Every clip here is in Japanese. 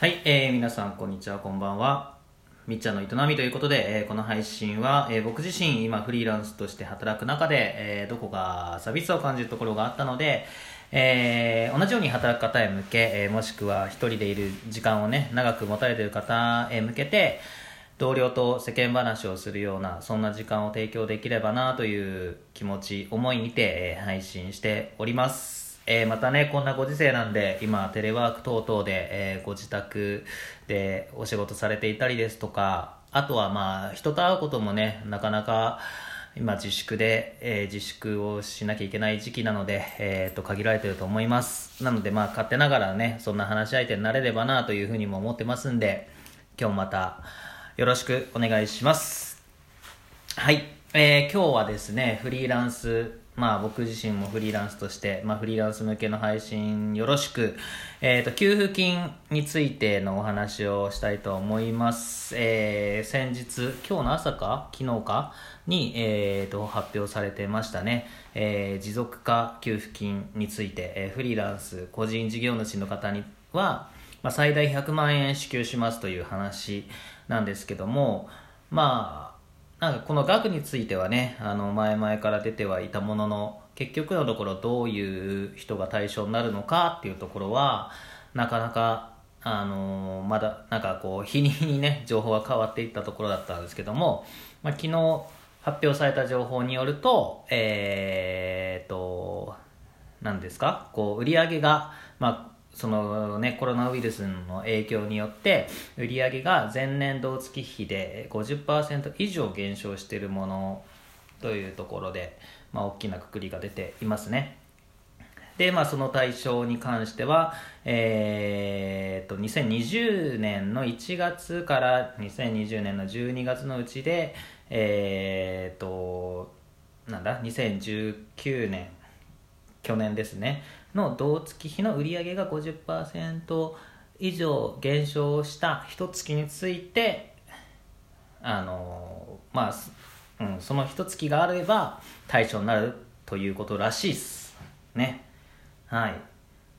はい、えー、皆さんこんにちは、こんばんは。みっちゃんの営みということで、えーこの配信は、えー僕自身今フリーランスとして働く中で、えーどこか寂しさを感じるところがあったので、えー同じように働く方へ向け、えーもしくは一人でいる時間をね、長く持たれている方へ向けて、同僚と世間話をするような、そんな時間を提供できればなという気持ち、思いにて、えー配信しております。えーまたね、こんなご時世なんで、今、テレワーク等々で、えーご自宅でお仕事されていたりですとか、あとはまあ、人と会うこともね、なかなか、今自粛で、えー自粛をしなきゃいけない時期なので、えーと、限られてると思います。なのでまあ、勝手ながらね、そんな話し相手になれればなというふうにも思ってますんで、今日また、よろしくお願いします。はい、えー今日はですね、フリーランス、まあ僕自身もフリーランスとして、まあフリーランス向けの配信よろしく、えっ、と、給付金についてのお話をしたいと思います。えー先日、今日の朝か？昨日か？に、えーと、発表されてましたね。えー持続化給付金について、えーフリーランス、個人事業主の方には、まあ、最大100万円支給しますという話なんですけども、まあ、なんかこの額についてはね、あの前々から出てはいたものの、結局のところどういう人が対象になるのかっていうところは、なかなか、あのまだなんかこう、日に日にね、情報が変わっていったところだったんですけども、まあ、昨日発表された情報によると、えーっと、なんですか？こう売り上げが、まあ、そのね、コロナウイルスの影響によって売り上げが前年同月比で50%以上減少しているものというところで、まあ、大きなくくりが出ていますね。で、まあ、その対象に関しては、えー、と2020年の1月から2020年の12月のうちで、えー、となんだ2019年去年ですねの同月比の売上が50%以上減少した一月についてあのまあ、うん、その一月があれば対象になるということらしいですね。はい。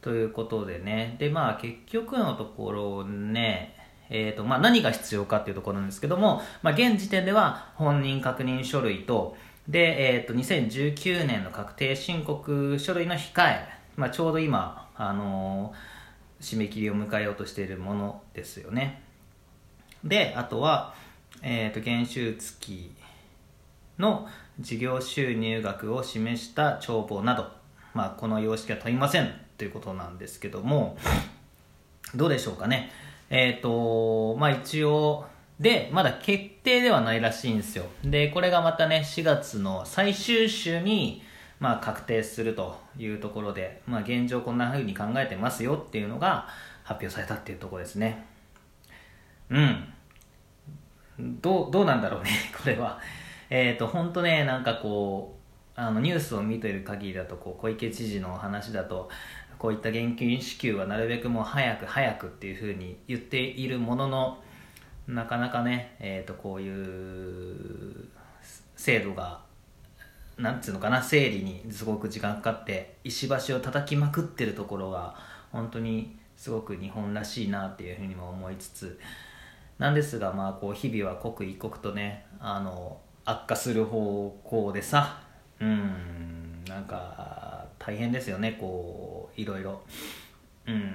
ということでね。でまあ結局のところねえーとまあ、何が必要かっていうところなんですけども、まあ、現時点では本人確認書類とで、えー、と2019年の確定申告書類の控え、まあ、ちょうど今、あのー締め切りを迎えようとしているものですよね。であとは、えー、と減収月の事業収入額を示した帳簿など、まあ、この様式は問いませんということなんですけどもどうでしょうかね。えっ、とまあ一応でまだ決定ではないらしいんですよ。でこれがまたね4月の最終週にまあ確定するというところで、まあ、現状こんな風に考えてますよっていうのが発表されたっていうところですね。うん。どうどうなんだろうね これは。えっ、と本当ねなんかこうあのニュースを見ている限りだとこう小池知事の話だとこういった現金支給はなるべくもう早く早くっていうふうに言っているもののなかなかね、えー、とこういう制度がなんつうのかな整理にすごく時間かかって石橋を叩きまくってるところが本当にすごく日本らしいなっていうふうにも思いつつなんですがまあこう日々は刻一刻とねあの悪化する方向でさうんなんか大変ですよねこういろいろ。うん。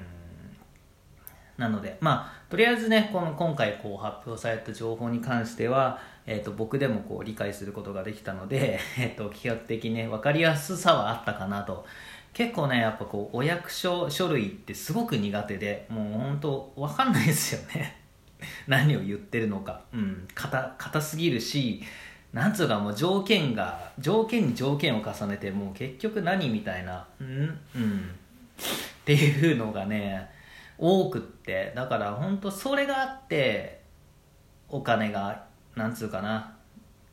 なのでまあとりあえずねこの今回こう発表された情報に関しては、えー、と僕でもこう理解することができたので、えー、と比較的ね分かりやすさはあったかなと。結構ねやっぱこうお役所書類ってすごく苦手でもう本当分かんないですよね。何を言ってるのか。うん硬硬すぎるしなんつうかもう条件が条件に条件を重ねてもう結局何みたいな。うんうん。っていうのがね多くってだから本当それがあってお金がなんつうかな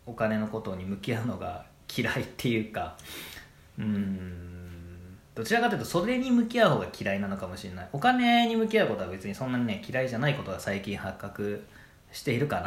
お金のことに向き合うのが嫌いっていうかうんどちらかというとそれに向き合う方が嫌いなのかもしれない。お金に向き合うことは別にそんなにね嫌いじゃないことが最近発覚しているか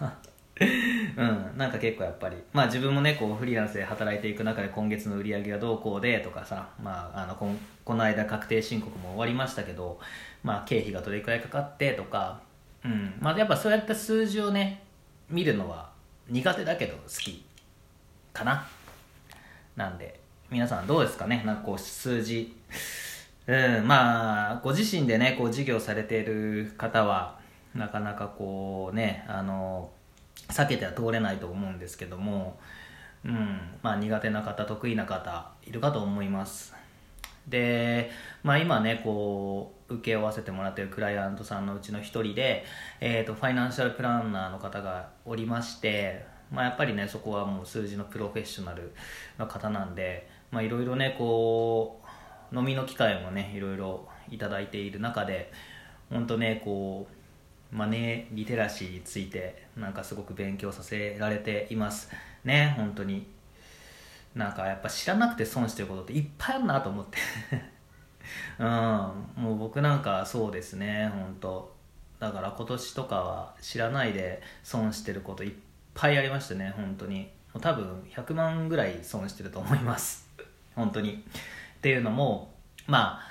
な。うん。なんか結構やっぱり。まあ自分もねこうフリーランスで働いていく中で今月の売り上げがどうこうでとかさまああのここの間確定申告も終わりましたけどまあ経費がどれくらいかかってとかうん。まあやっぱそうやった数字をね見るのは苦手だけど好きかな。なんで皆さんどうですかね？なんかこう数字。うんまあご自身でねこう事業されている方はなかなかこうねあの避けては通れないと思うんですけどもうんまあ苦手な方得意な方いるかと思います。で、まあ、今ねこう請け負わせてもらってるクライアントさんのうちの一人で、えーと、ファイナンシャルプランナーの方がおりまして、まあ、やっぱりねそこはもう数字のプロフェッショナルの方なんでいろいろねこう飲みの機会もねいろいろいただいている中で本当ねこうマネーリテラシーについてなんかすごく勉強させられていますね。本当に。なんかやっぱ知らなくて損してることっていっぱいあるなと思って。うん。もう僕なんかそうですね。本当。だから今年とかは知らないで損してることいっぱいありましたね。本当に。もう多分100万ぐらい損してると思います。本当に。っていうのもまあ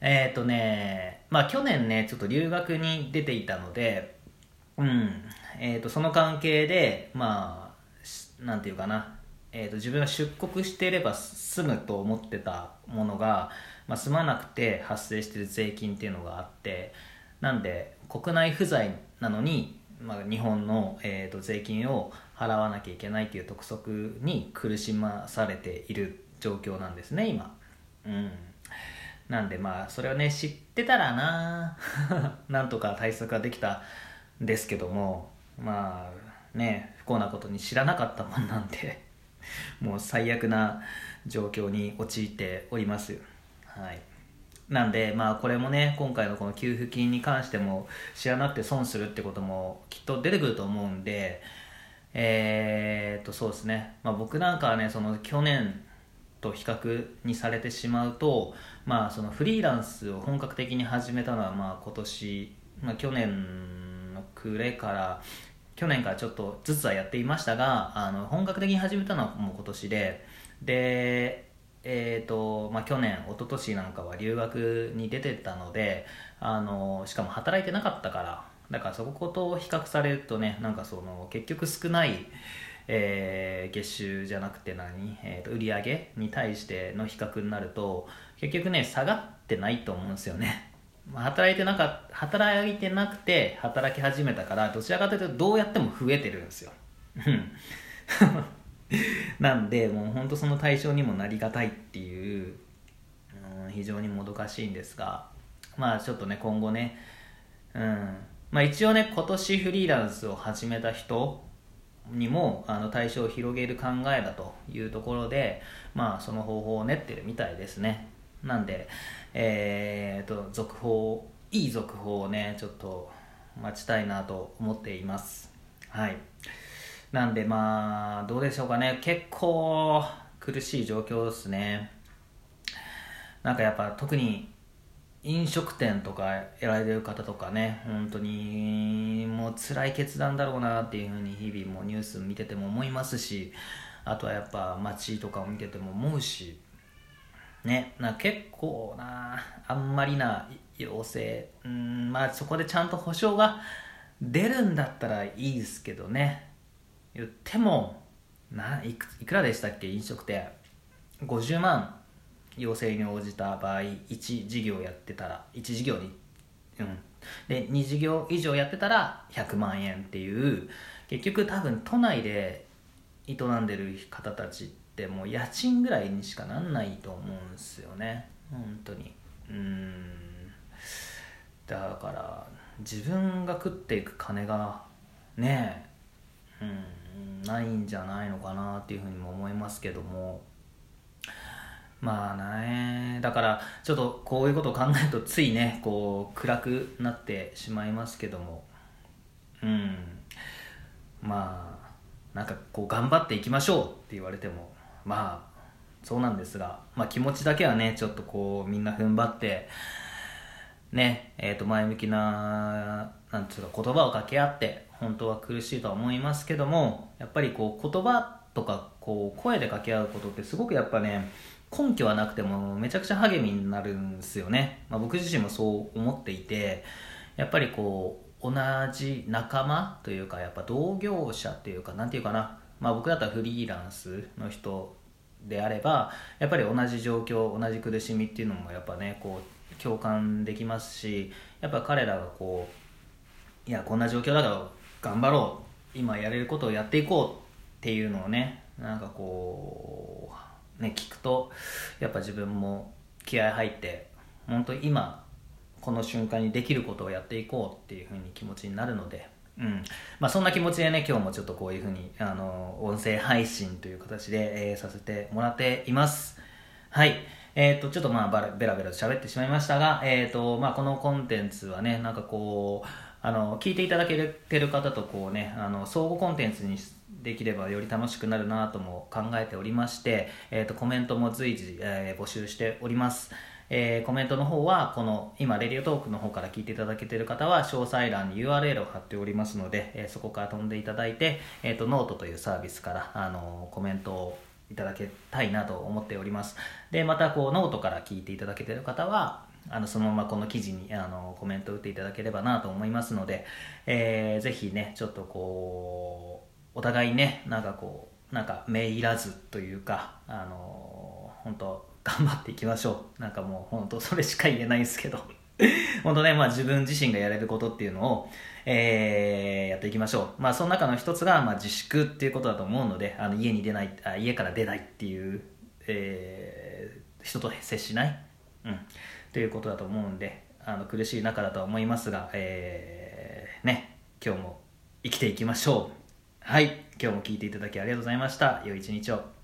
えっ、ー、とねまあ去年ねちょっと留学に出ていたのでうんえっ、ー、とその関係でまあなんていうかなえーと、自分が出国していれば済むと思ってたものが、まあ、済まなくて発生してる税金っていうのがあってなんで国内不在なのに、まあ、日本の、えーと、税金を払わなきゃいけないっていう督促に苦しまされている状況なんですね今。うん。なんでまあそれをね知ってたらな。なんとか対策ができたんですけどもまあね不幸なことに知らなかったもんなんで もう最悪な状況に陥っております。はい。なんでまあこれもね今回のこの給付金に関しても知らなくて損するってこともきっと出てくると思うんでえー、っとそうですね、まあ、僕なんかはねその去年と比較にされてしまうと、まあ、そのフリーランスを本格的に始めたのはまあ今年、まあ、去年の暮れから去年からちょっとずつはやっていましたがあの本格的に始めたのはもう今年ででえーとまあ、去年一昨年なんかは留学に出てたのであのしかも働いてなかったからだからそこと比較されるとねなんかその結局少ない、えー、月収じゃなくて何、えー、と売上に対しての比較になると結局ね下がってないと思うんですよね。働いてなか働いてなくて働き始めたからどちらかというとどうやっても増えてるんですよ。なんでもう本当その対象にもなりがたいっていう、うん、非常にもどかしいんですがまあちょっとね今後ねうん。まあ一応ね今年フリーランスを始めた人にもあの対象を広げる考えだというところでまあその方法を練ってるみたいですね。なんで、えーと、続報いい続報をねちょっと待ちたいなと思っています。はい。なんでまあどうでしょうかね。結構苦しい状況ですね。なんかやっぱ特に飲食店とかやられてる方とかね本当にもう辛い決断だろうなっていうふうに日々もニュース見てても思いますしあとはやっぱ街とかを見てても思うしね、な結構なあんまりな要請うんまあそこでちゃんと保証が出るんだったらいいですけどね。言ってもないくいくらでしたっけ？飲食店。50万。要請に応じた場合1事業やってたら1事業にうん。で2事業以上やってたら100万円っていう結局多分都内で営んでる方たちってもう家賃ぐらいにしかなんないと思うんですよね。本当に。うん。だから自分が食っていく金がねえうんないんじゃないのかなっていうふうにも思いますけども。まあねだからちょっとこういうことを考えるとついねこう暗くなってしまいますけども。うん。まあなんかこう頑張っていきましょうって言われてもまあそうなんですが、まあ、気持ちだけはねちょっとこうみんな踏ん張ってね、えっ、と、前向きな、なんていうか、言葉を掛け合って、本当は苦しいとは思いますけども、やっぱりこう、言葉とか、こう、声で掛け合うことってすごくやっぱね、根拠はなくてもめちゃくちゃ励みになるんですよね。まあ、僕自身もそう思っていて、やっぱりこう、同じ仲間というか、やっぱ同業者っていうか、なんていうかな、まあ僕だったらフリーランスの人であれば、やっぱり同じ状況、同じ苦しみっていうのもやっぱね、こう、共感できますし、やっぱ彼らがこう、いや、こんな状況だから頑張ろう、今やれることをやっていこうっていうのをね、なんかこう、ね、聞くとやっぱ自分も気合入って本当今この瞬間にできることをやっていこうっていうふうに気持ちになるので、うん。まあ、そんな気持ちでね今日もちょっとこういうふうにあの音声配信という形で、えー、させてもらっています。はい。えーと、ちょっとまあベラベラと喋ってしまいましたが、えーとまあ、このコンテンツはねなんかこうあの聞いていただけてる方とこうねあの相互コンテンツにできればより楽しくなるなとも考えておりまして、えーと、コメントも随時、えー、募集しております。えー、コメントの方はこの今 Radiotalk の方から聞いていただけてる方は詳細欄に URL を貼っておりますので、えー、そこから飛んでいただいて、えーと、ノートというサービスから、あのコメントをいただきたいなと思っておりますでまたこうノートから聞いていただけてる方はあのそのままこの記事にあのコメントを打っていただければなと思いますので、えー、ぜひねちょっとこうお互いねなんかこうなんか目いらずというかあの本当頑張っていきましょう。なんかもう本当それしか言えないんですけど。本当ね、まあ、自分自身がやれることっていうのを、えー、やっていきましょう、まあ、その中の一つが、まあ、自粛っていうことだと思うのであの家に出ないあ家から出ないっていう、えー、人と接しない、うん、ということだと思うんであの苦しい中だとは思いますが、えー、ね今日も生きていきましょう。はい今日も聞いていただきありがとうございました。良い一日を。